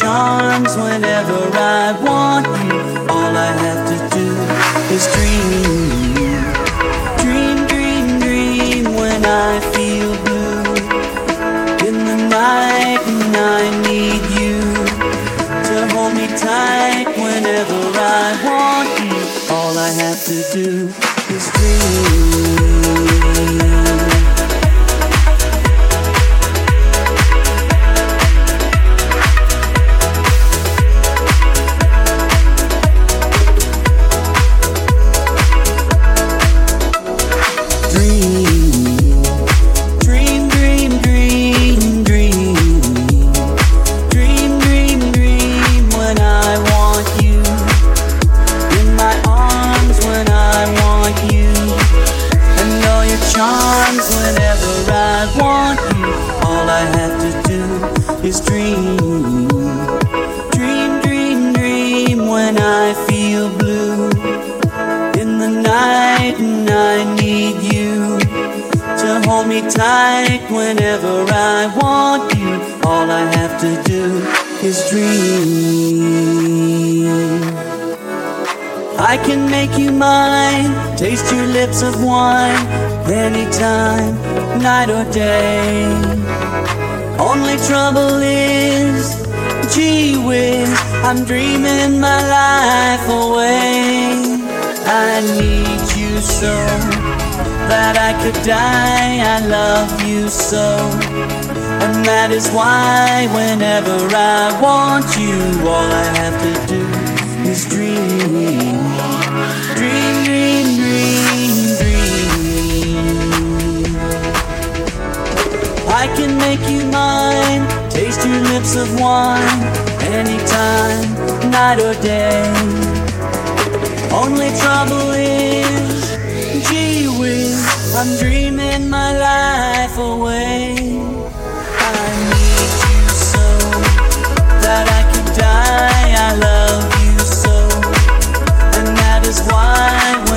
charms whenever I want you. All I have to do is dream. Dream, dream, dream when I feel blue. In the night when I need you to hold me tight whenever I want you. All I have to do is dream. dream. I can make you mine, taste your lips of wine, anytime, night or day. Only trouble is, gee whiz, I'm dreaming my life away. I need you so that I could die. I love you so and that is why whenever I want you, all I have to do is dream. Dream, dream, dream, dream. I can make you mine, taste your lips of wine, anytime, night or day. Only trouble is, gee whiz, I'm dreaming my life away. die. I love you so, and that is why.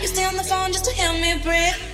You stay on the phone just to help me breathe.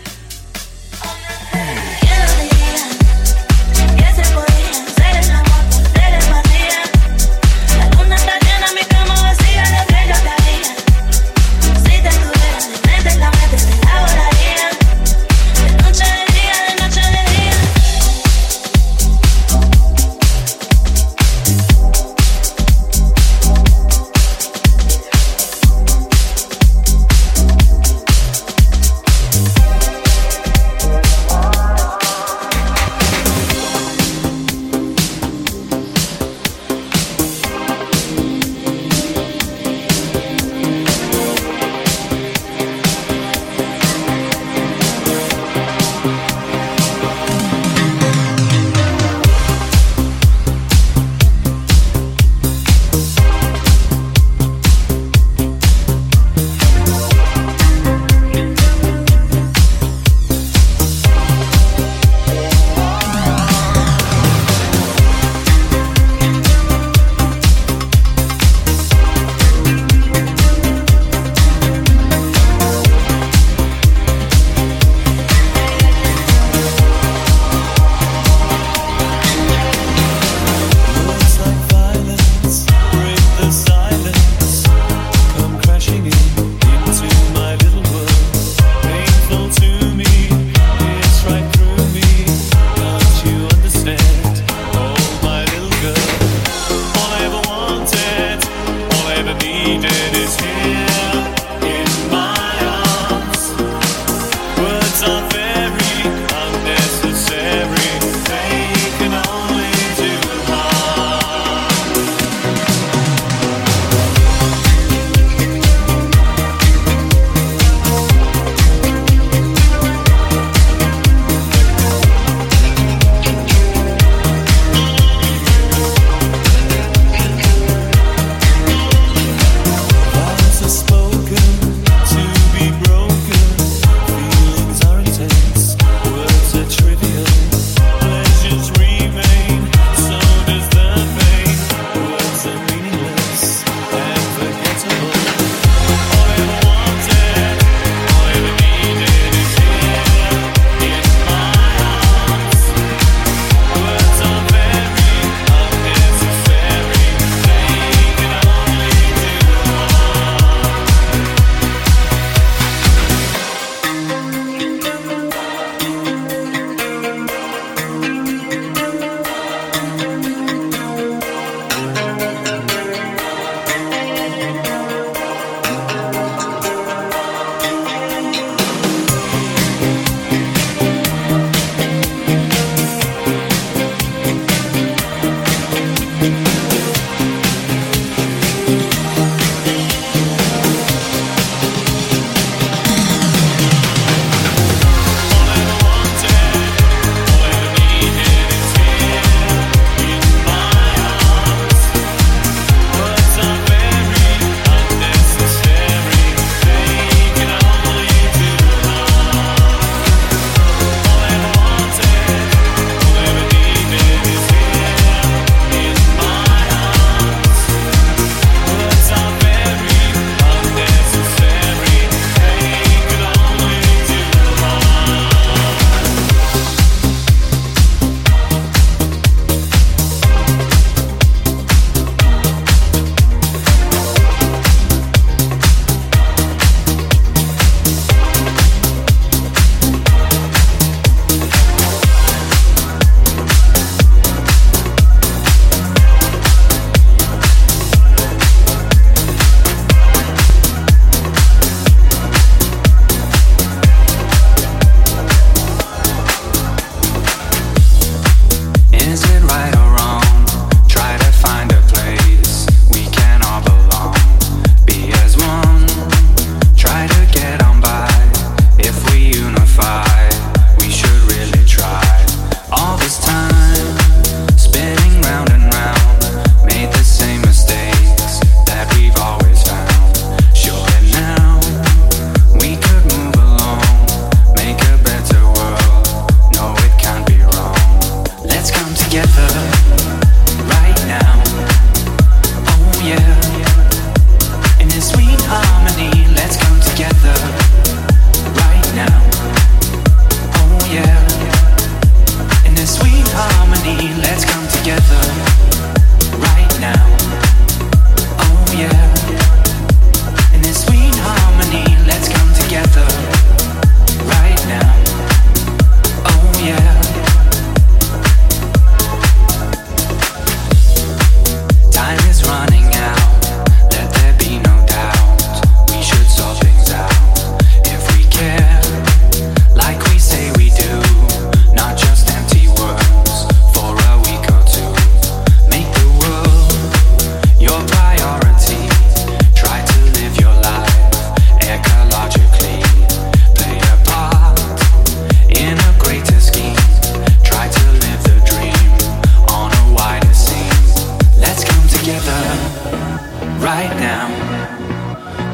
right now.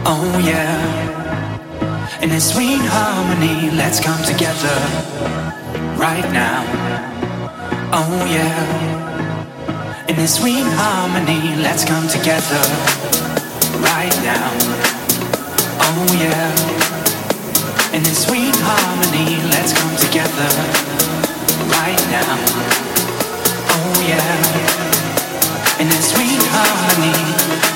Oh yeah. In a sweet harmony, let's come together right now. Oh yeah. In a sweet harmony, let's come together right now. Oh yeah. In a sweet harmony, let's come together right now. Oh yeah in a sweet harmony.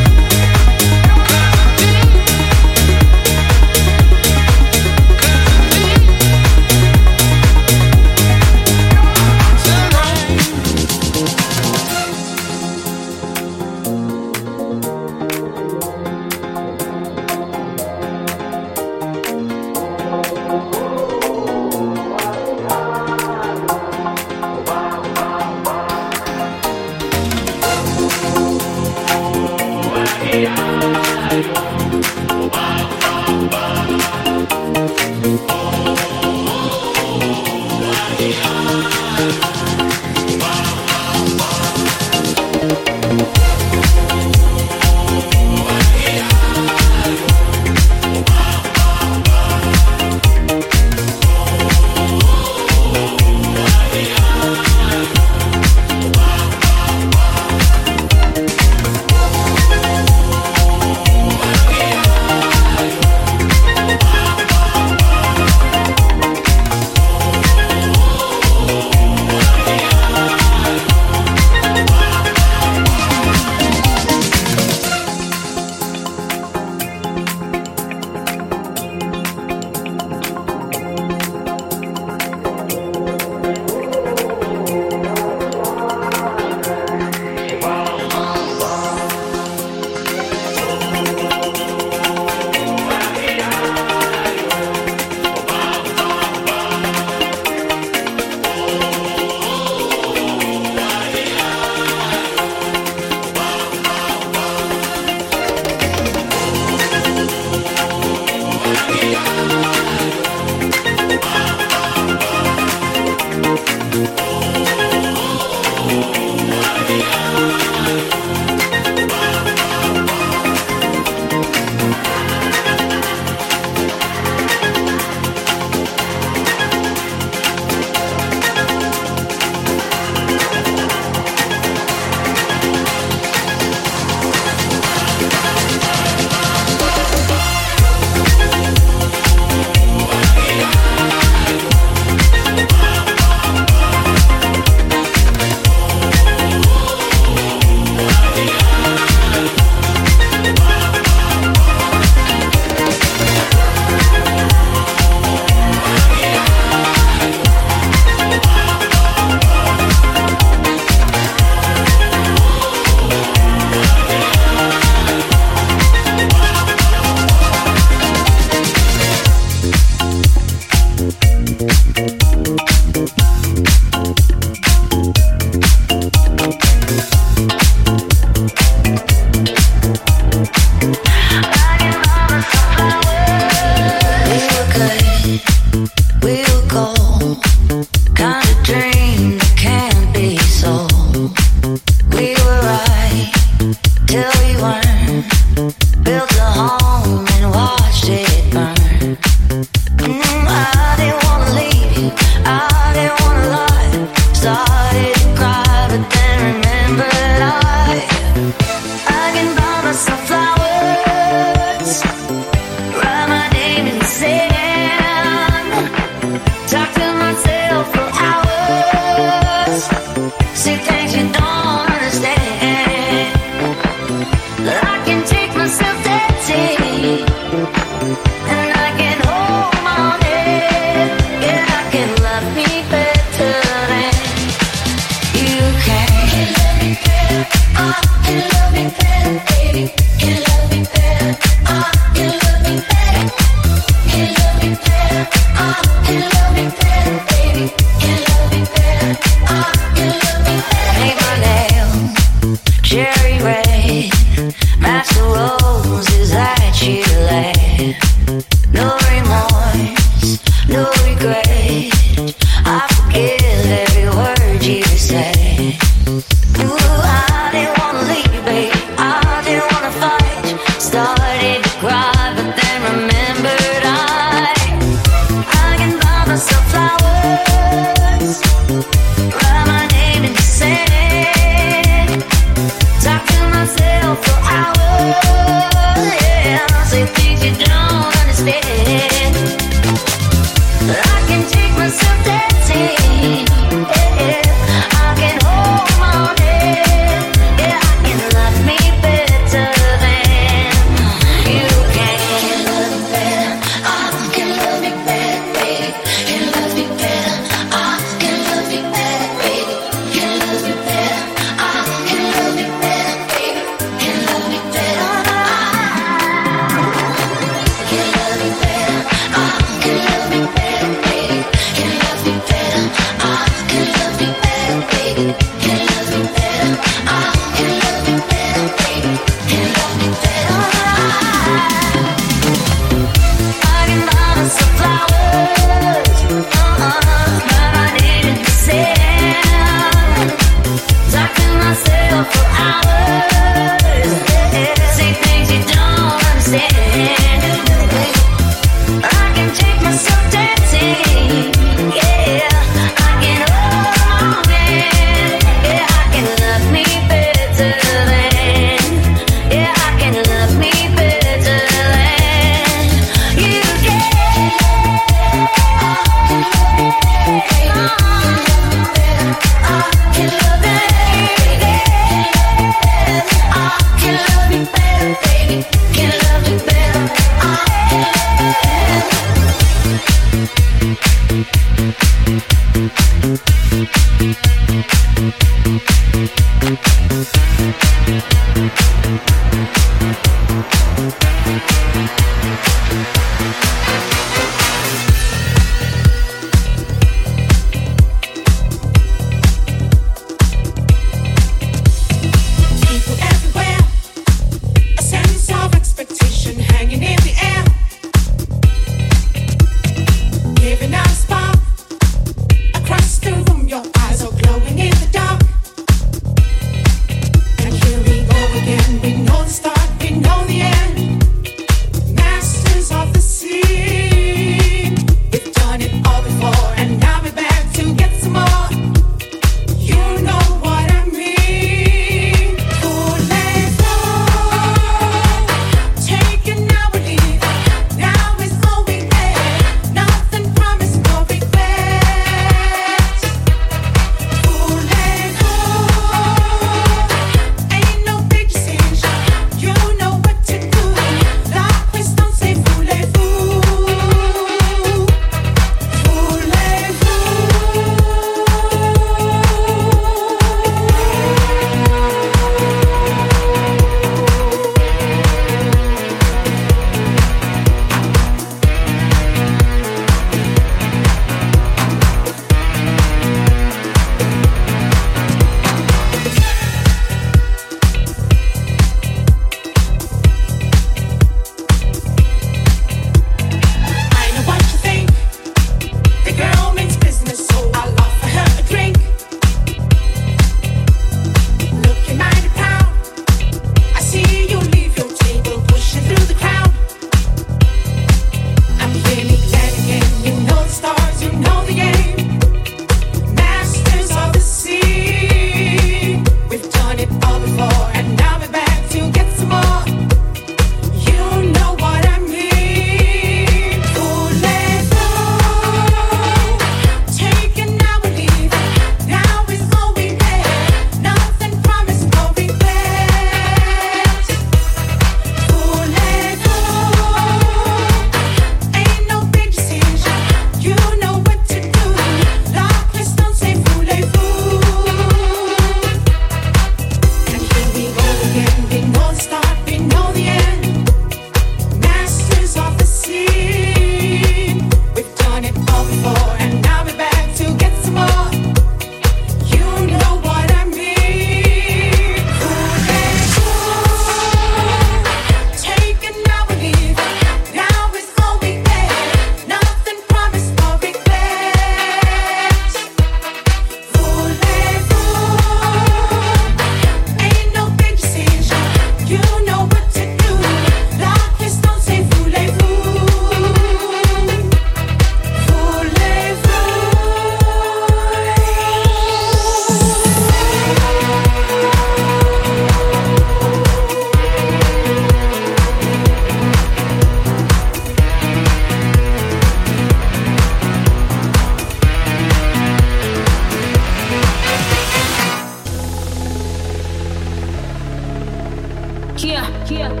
Young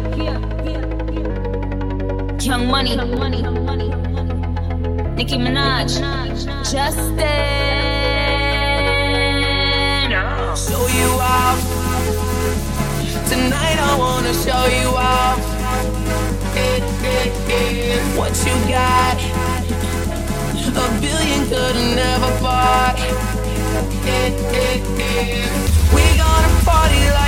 Money, Nicki Minaj, Justin. Show you off. Tonight I wanna show you off. What you got? A billion could've never bought. We gonna party like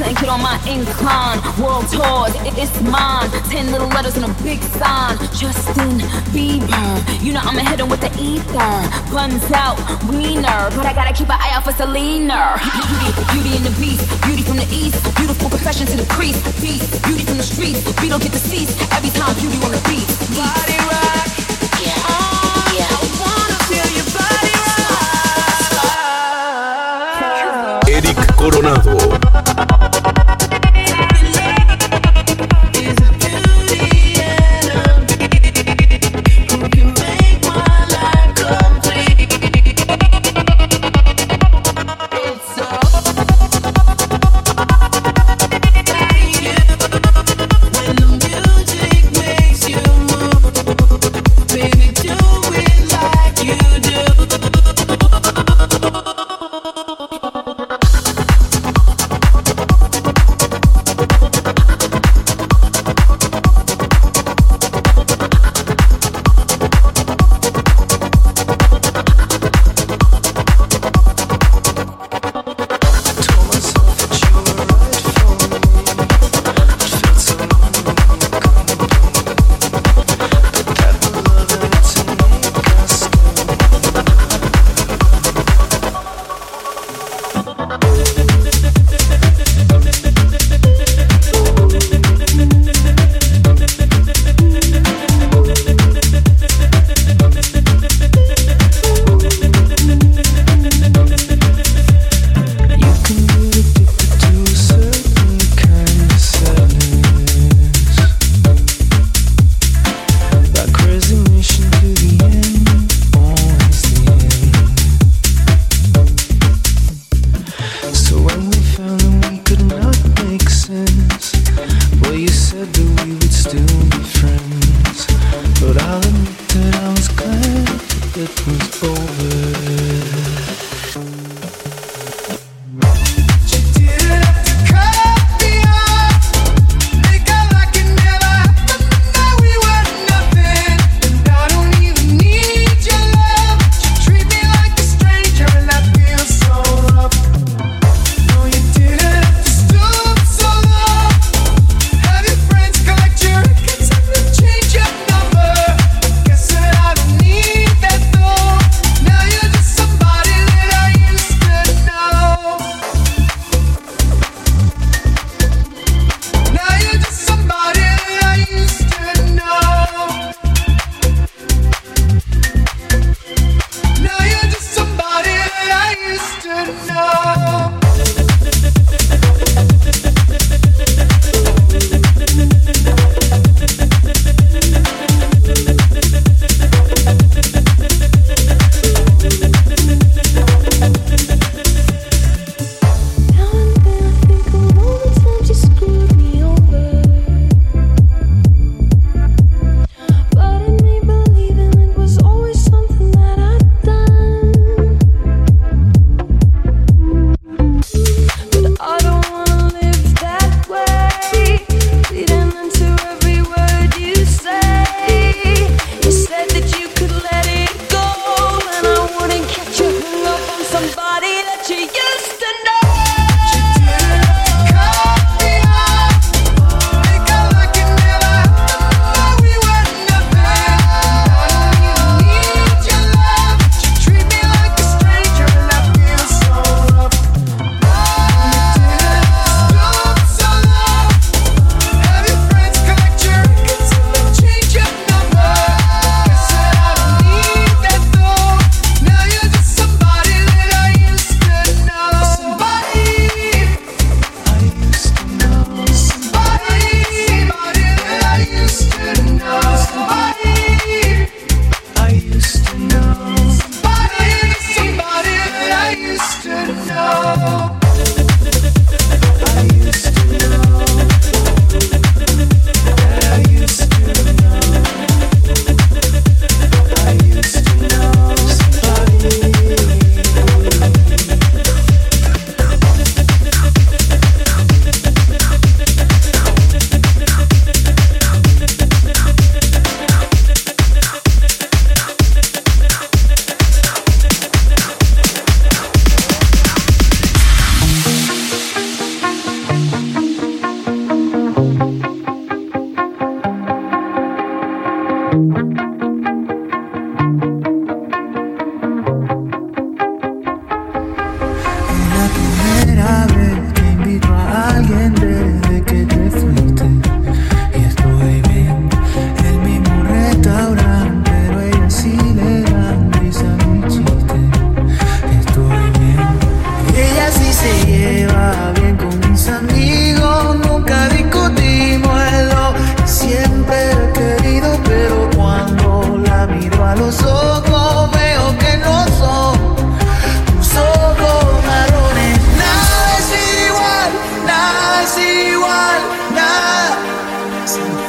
couldn't get on my incline. World tours, it, it's mine. Ten little letters and a big sign. Justin Bieber. You know I'ma hit him with the ether. Buns out, wiener. But I gotta keep an eye out for Selena. Beauty, beauty in the beast. Beauty from the east. Beautiful profession to the priest. Beast, beauty from the streets. We don't get deceased. Every time beauty on the beat. Body rock. Body rock. Erick Coronado.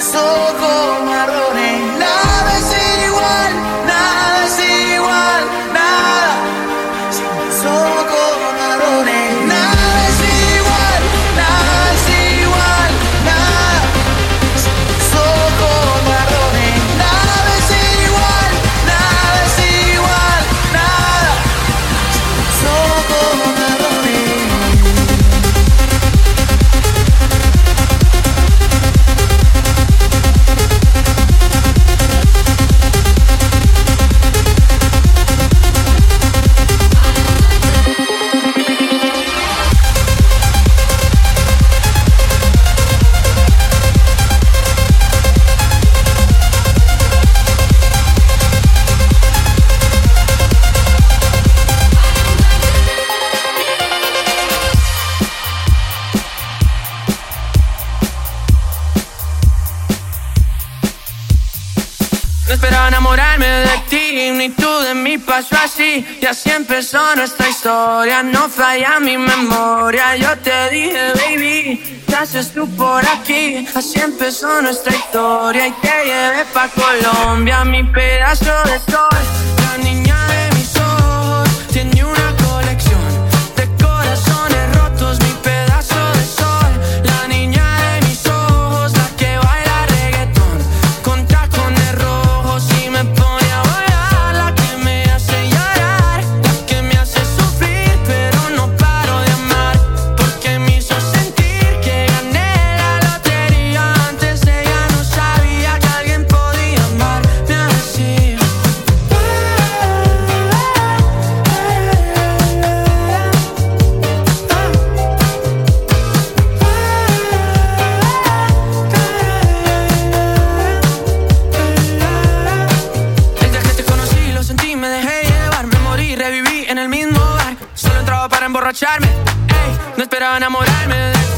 so good. Pasó así. Y así empezó nuestra historia, no falla mi memoria. Yo te dije, baby, ¿qué haces tú por aquí? Así empezó nuestra historia y te llevé pa' Colombia, mi pedazo de sol. No esperaba enamorarme de